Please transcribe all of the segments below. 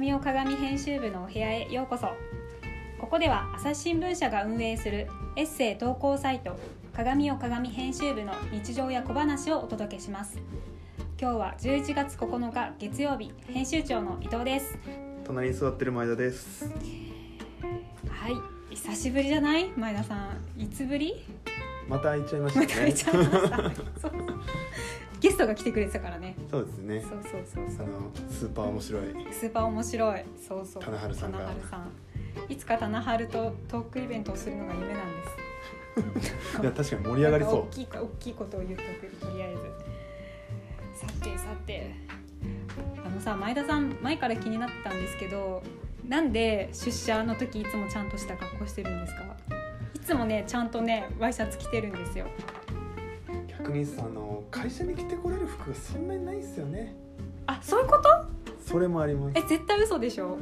鏡を鏡編集部のお部屋へようこそ。ここでは朝日新聞社が運営するエッセイ投稿サイト鏡を鏡編集部の日常や小話をお届けします。今日は11月9日月曜日編集長の伊藤です。隣に座ってる前田です。はい。久しぶりじゃない？前田さん。いつぶり？また会いちゃいましたね。また会いちゃいました ゲストが来てくれてたからね。そうですね。そうそうそうそう。あのスーパー面白い。スーパー面白い。そうそう。棚春さんが。棚春さん。いつか棚春とトークイベントをするのが夢なんです。いや確かに盛り上がりそなんか大きいか大きいことを言っとくとりあえず。さてさて。あのさ前田さん前から気になってたんですけどなんで出社の時いつもちゃんとした格好してるんですか？いつもねちゃんとねワイシャツ着てるんですよ。う逆にさあの会社に着てこれる服がそんなにないですよね。あそういうこと？それもあります。え絶対嘘でしょ？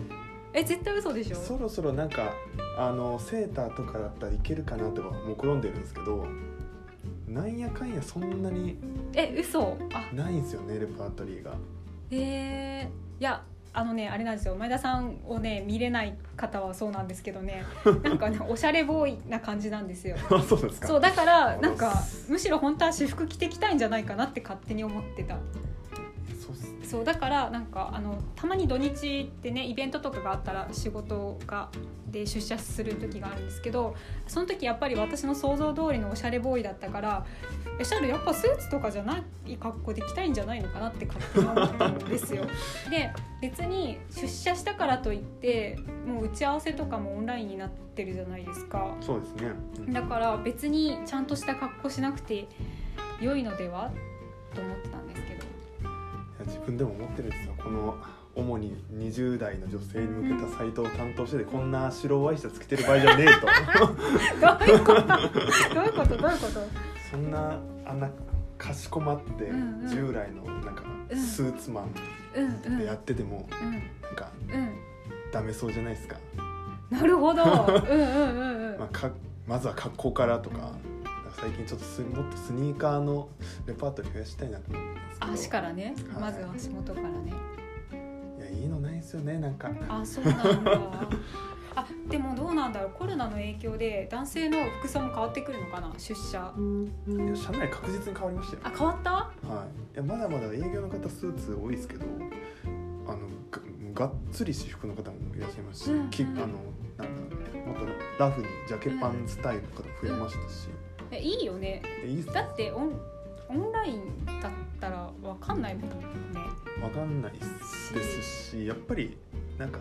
え絶対嘘でしょ？そろそろなんかあのセーターとかだったらいけるかなとか目論んでるんですけどなんやかんやそんなにえ嘘。あ。ないんですよねレパートリーが。えー、いやあのねあれなんですよ。前田さんをね見れない方はそうなんですけどね。なんかねおしゃれボーイな感じなんですよ。そうだからなんかむしろ本当は私服着てきたいんじゃないかなって勝手に思ってたそうだからなんかあのたまに土日ってねイベントとかがあったら仕事がで出社する時があるんですけどその時やっぱり私の想像通りのおしゃれボーイだったからえシャルやっぱスーツとかじゃない格好で着たいんじゃないのかなって勝手に思ったんですよ。で別に出社したからといってもう打ち合わせとかもオンラインになってるじゃないですか。そうですね、うんだから別にちゃんとした格好しなくて良いのでは？と思ってたんですけど。自分でも思ってるんですよこの主に20代の女性に向けたサイトを担当しててこんな白ワイシャツ着てる場合じゃねえ と。どういうこと？どういうこと？どういうこと？そんなあんなかしこまって従来のなんかスーツマンでやっててもなんかダメそうじゃないですか,、なるほどうんうんうんうんまあ、かまずは格好からと？かなんか最近ちょっとスもっとスニーカーのレパートリー増やしたいなと思うんです足からねはい。まずは足元からね。いやいいのないですよねなんか。あそうなんだ。あでもどうなんだろうコロナの影響で男性の服装も変わってくるのかな出社。いや社内確実に変わりましたよ。あ変わった？はい、いやまだまだ営業の方スーツ多いですけどあのががっつり私服の方もいらっしゃいますし、うんうんきあのなんだもっとラフにジャケパンスタイルの方も増えましたし、えいいよね。えいいっすだってオンオンラインだったらわかんないもんね。わかんないですしやっぱりなんか、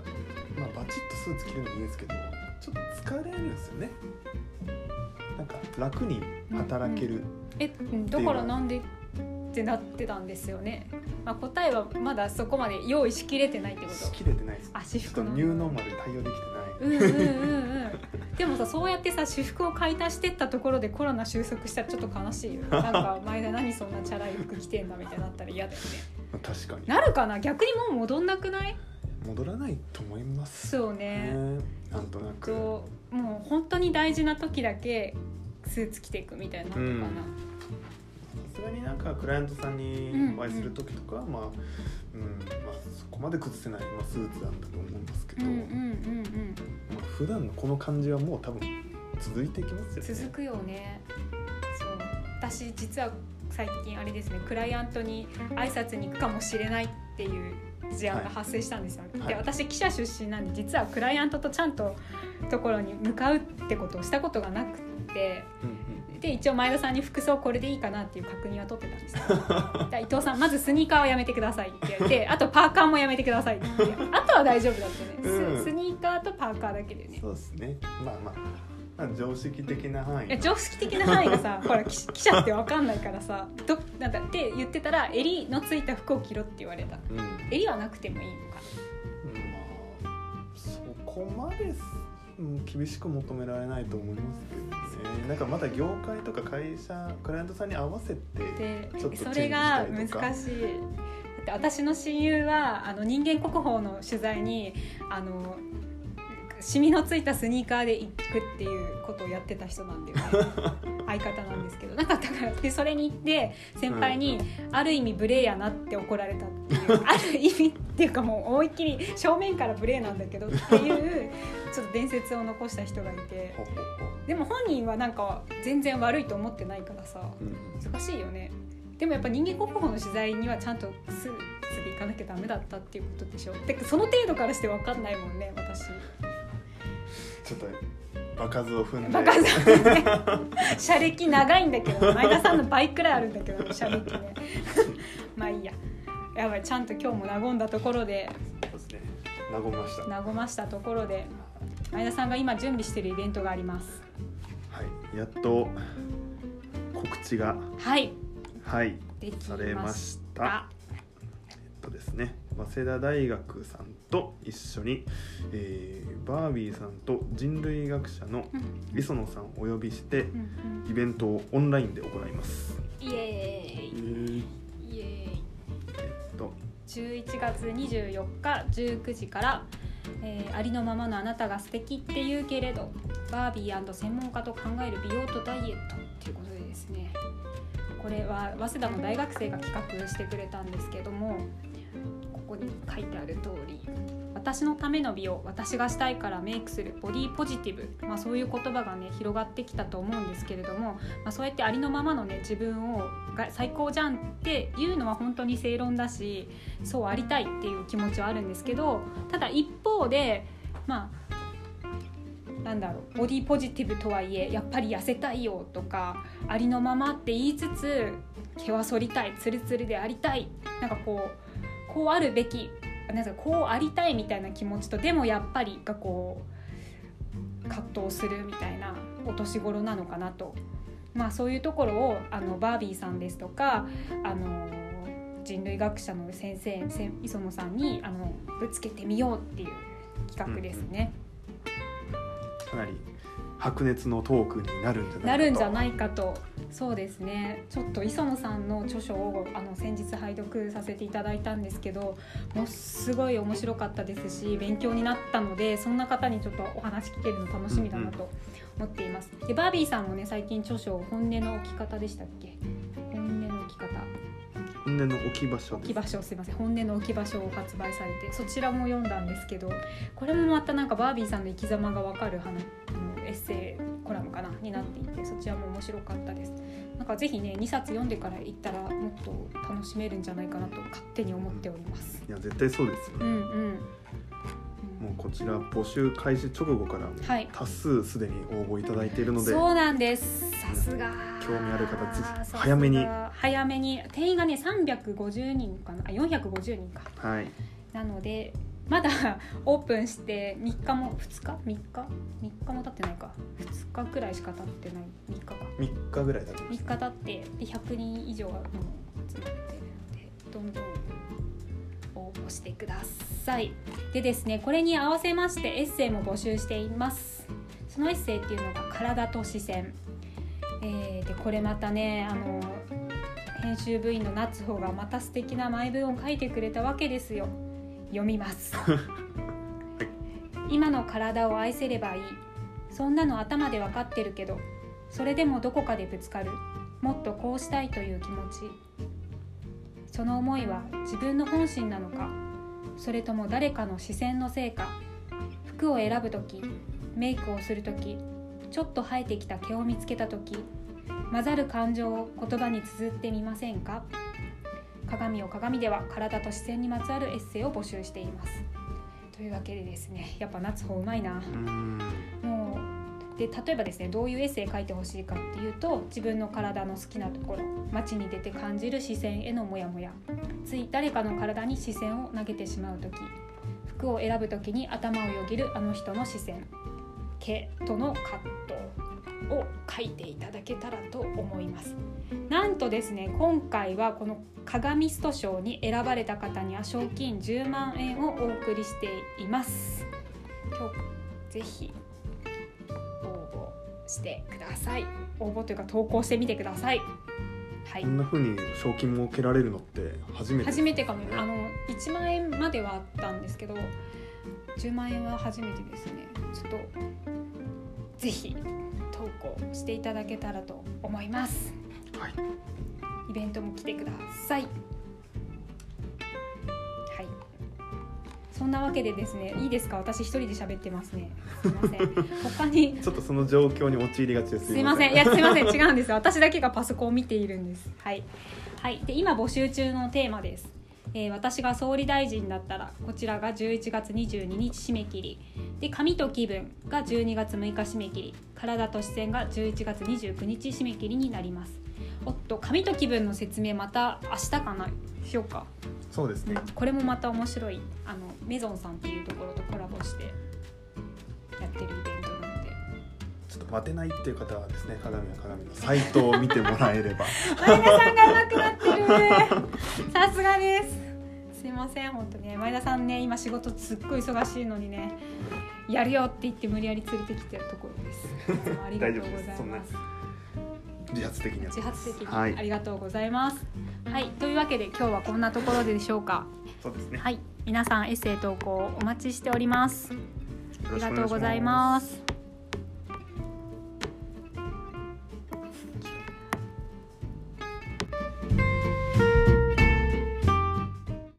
まあ、バチッとスーツ着るのもいいですけどちょっと疲れるんですよね。なんか楽に働ける、えうんだからなんでってなってたんですよね、まあ、答えはまだそこまで用意しきれてないってこしきれてないです。とあ私服の。ニューノーマルに対応できてうんうんうんうんでもさそうやってさ私服を買い足してったところでコロナ収束したらちょっと悲しいよ なんか前田何そんなチャラい服着てんだみたいになったら嫌だよね。確かに。なるかな？逆にもう戻んなくない？戻らないと思いますそうね。ねなんとなく。ともう本当に大事な時だけスーツ着ていくみたいなのかな、うん。さすがになんかクライアントさんにお会いする時とかは、まあ、うん。まあ、そこまで崩せない、まあ、スーツなんだと思いますけど、うんうんうんうん。まあ、普段のこの感じはもう多分続いていきますよね。続くよね。そう。私実は最近あれですね。クライアントに挨拶に行くかもしれないっていう事案が発生したんですよ、はい。で私記者出身なんで実はクライアントとちゃんとところに向かうってことをしたことがなくて。うんうんで一応前田さんに服装これでいいかなっていう確認は取ってたんですよ。だから伊藤さんまずスニーカーはやめてくださいって言ってあとパーカーもやめてくださいってあとは大丈夫だったね、うん。ススニーカーとパーカーだけでね。そうですね。まあまあ、まあ、常識的な範囲常識的な範囲がさ ほら記記者って分かんないからさどなんだって言ってたら襟のついた服を着ろって言われた。うん、ま襟はなくてもいいのかあそこまで厳しく求められないと思いますけどね。なんかまだ業界とか会社クライアントさんに合わせてそれが難しい私の親友はあの人間国宝の取材にあのシミのついたスニーカーで行くっていうことをやってた人なんだよねあ相方なんですけどなかったから。でそれに行って先輩にある意味無礼やなって怒られたっていう ある意味っていうかもう思いっきり正面から無礼なんだけどっていうちょっと伝説を残した人がいて。でも本人はなんか全然悪いと思ってないからさ難しいよね。でもやっぱ人間国宝の取材にはちゃんとすぐ行かなきゃダメだったっていうことでしょ。てかその程度からして分かんないもんね私ちょっと場数を踏んで。バカさんね車歴長いんだけど前田さんの倍くらいあるんだけど車歴ね。まあいいや。やばいちゃんと今日も和んだところで。そうですね。和みました。和ましたところで前田さんが今準備してるイベントがあります。はい。やっと告知が。はい。はい。されまました。えっとですね早稲田大学さんと一緒に、えーバービーさんと人類学者のうん。磯野さんをお呼びしてうんイベントをオンラインで行います。うんイエーイ。イエーイ。えっと。11月24日19時から、えーありのままのあなたが素敵って言うけれどバービー専門家と考える美容とダイエットっていうことでですねこれは早稲田の大学生が企画してくれたんですけどもここに書いてある通り私のための美容私がしたいからメイクするボディポジティブ、まあ、そういう言葉がね広がってきたと思うんですけれども、まあ、そうやってありのままのね自分をが最高じゃんっていうのは本当に正論だしそうありたいっていう気持ちはあるんですけどただ一方でまあなんだろうボディポジティブとはいえやっぱり痩せたいよとかありのままって言いつつ毛は剃りたいツルツルでありたいなんかこうこうあるべきなんかこうありたいみたいな気持ちとでもやっぱりがこう葛藤するみたいなお年頃なのかなと。まあ、そういうところをあのバービーさんですとかあの人類学者の先生磯野さんにあのぶつけてみようっていう企画ですね。かなり白熱のトークになるんじゃないかと。なるんじゃないかと。そうですね。ちょっと磯野さんの著書をあの先日拝読させていただいたんですけどもうすごい面白かったですし勉強になったのでそんな方にちょっとお話聞けるの楽しみだなと思っています。でバービーさんもね最近著書「本音の置き方」でしたっけ？本音の置き方。本音の置き場所です。置き場所すいません。本音の置き場所を発売されてそちらも読んだんですけどこれもまたなんかバービーさんの生き様がわかる話セイコラムかなになっていてそちらも面白かったです。なんかぜひね2冊読んでから行ったらもっと楽しめるんじゃないかなと勝手に思っております。いや絶対そうですよ、うんうん。もうこちら募集開始直後からはい。多数すでに応募いただいているので、そうなんです。さすが。興味ある方ぜひ早めに。早めに。定員がね350人かな？あ450人か。はい。なのでまだ オープンして3日も2日？3日？3日も経ってないか。2日くらいしか経ってない。3日か。3日ぐらいだと思い3日経ってで100人以上がもう集まってるのでどんどん応募してください。でですねこれに合わせましてエッセイも募集しています。そのエッセイっていうのが「体と視線」えーでこれまたねあの編集部員の夏穂がまた素敵な前文を書いてくれたわけですよ読みます。今の体を愛せればいい。そんなの頭で分かってるけどそれでもどこかでぶつかる。もっとこうしたいという気持ち。その思いは自分の本心なのかそれとも誰かの視線のせいか服を選ぶ時メイクをする時ちょっと生えてきた毛を見つけた時混ざる感情を言葉に綴ってみませんか？鏡を鏡では体と視線にまつわるエッセイを募集しています。というわけでですねやっぱ夏穂うまいな。もうで例えばですねどういうエッセイ書いてほしいかっていうと自分の体の好きなところ街に出て感じる視線へのモヤモヤ。つい誰かの体に視線を投げてしまう時。服を選ぶ時に頭をよぎるあの人の視線。毛との葛藤を書いていただけたらと思います。なんとですね今回はこの鏡スト賞に選ばれた方には賞金10万円をお送りしています。今日ぜひ応募してください。応募というか投稿してみてください。はい。こんな風に賞金も受けられるのって初めて初めてかもあの1万円まではあったんですけど10万円は初めてですね。ちょっとぜひ投投稿していただけたらと思います。はい。イベントも来てください。はい。そんなわけでですねいいですか？私一人で喋ってますね。すいません。他に。ちょっとその状況に陥りがちです。すいません。いやすいません。違うんです私だけがパソコンを見ているんです。はい、はい、で今募集中のテーマです、えー私が総理大臣だったらこちらが11月22日締め切り。で紙と気分が12月6日締め切り。体と視線が11月29日締め切りになります。おっと紙と気分の説明また明日かな？しようか、そうですね。これもまた面白い。あのメゾンさんっていうところとコラボしてやってるイベントなので。ちょっと待てないっていう方はですね鏡は鏡のサイトを見てもらえれば。前田さんが上手くなってる。さすがですません本当ね。前田さんね今仕事すっごい忙しいのにねやるよって言って無理やり連れてきてるところです。ありがとうございます。自発的に自発的にはい。ありがとうございます。はい、というわけで今日はこんなところでしょうか。そうですね。はい。皆さんエッセイ投稿お待ちしております。ありがとうございます